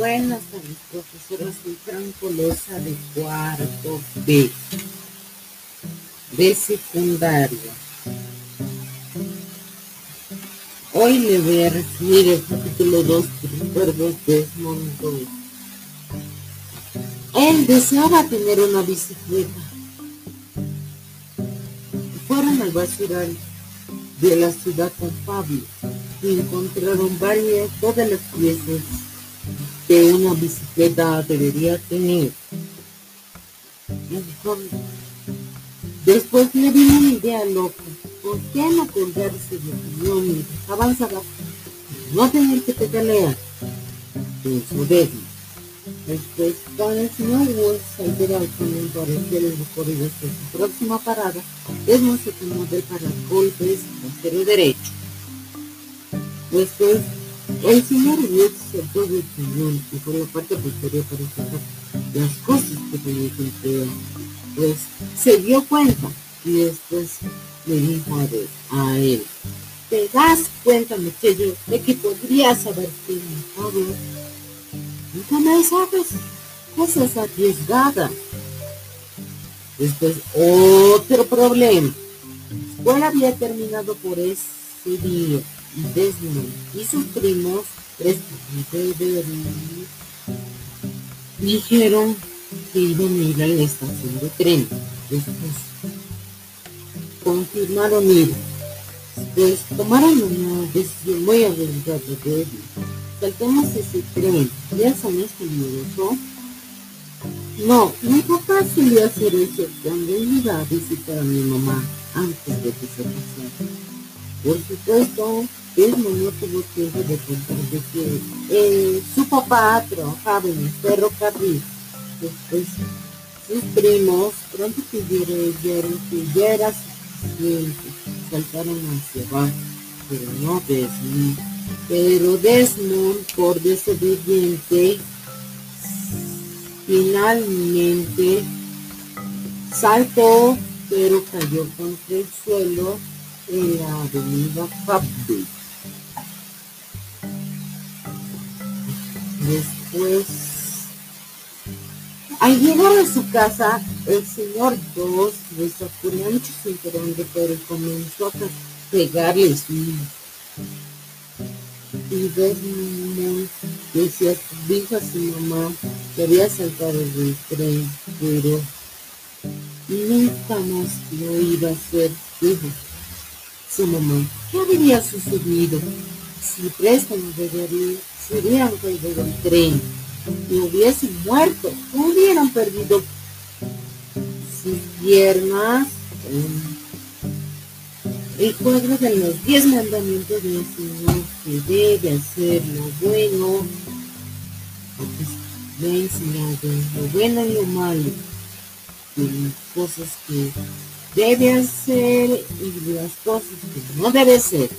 buenas tardes, profesora. Soy Franco Loza de cuarto B, de secundaria. Hoy le voy a recibir el capítulo 2 de Recuerdos de Desmond Él deseaba tener una bicicleta. Fueron al basural de la ciudad con Pablo y encontraron varias, todas las piezas que una bicicleta debería tener. Después le vino una idea loca. ¿Por qué no colgarse de opinión y avanzar? No tener que pedalear. Eso débil. Después, cuando el señor Wolf saldrá al convento a hacer el recorrido hasta su próxima parada, Desmond se tomó del golpes trasero derecho. Después el señor Wood saltó del cañón y por la parte posterior para sacar las cosas que tenía que entregar. Pues se dio cuenta y después le dijo a, él, ¿te das cuenta, muchacho, de que podrías haber matado? Nunca me sabes cosas arriesgadas. Después, otro problema. La había terminado por ese día Desmond y sus primos dijeron que iban a ir a la estación de tren. Después confirmaron ir. Después tomaron una decisión muy arriesgada de Saltemos ese tren. ¿Ya sabes peligroso? No, mi papá solía hacer eso cuando iba a visitar a mi mamá antes de que se pasara. Por supuesto, Desmond no tuvo tiempo de contar de que eh, su papá trabajaba en el ferrocarril. Después, sus primos pronto pidieron que ya era suficiente. Saltaron hacia abajo, pero no Desmond. Pero Desmond, por desobediente, finalmente saltó, pero cayó contra el suelo en la avenida Fabby. Después, al llegar a su casa, el señor Dos de sacó mucho cinturón pero comenzó a pegarle su y Desmond decía dijo a su mamá que había saltado del tren, pero nunca más lo iba a hacer, dijo su mamá. ¿Qué habría sucedido si Preston se hubieran caído del tren y hubiesen muerto, hubieran perdido sus piernas. El cuadro de los diez mandamientos de Señor que debe hacer lo bueno, me ha enseñado lo bueno y lo malo, y cosas que debe hacer y las cosas que no debe hacer.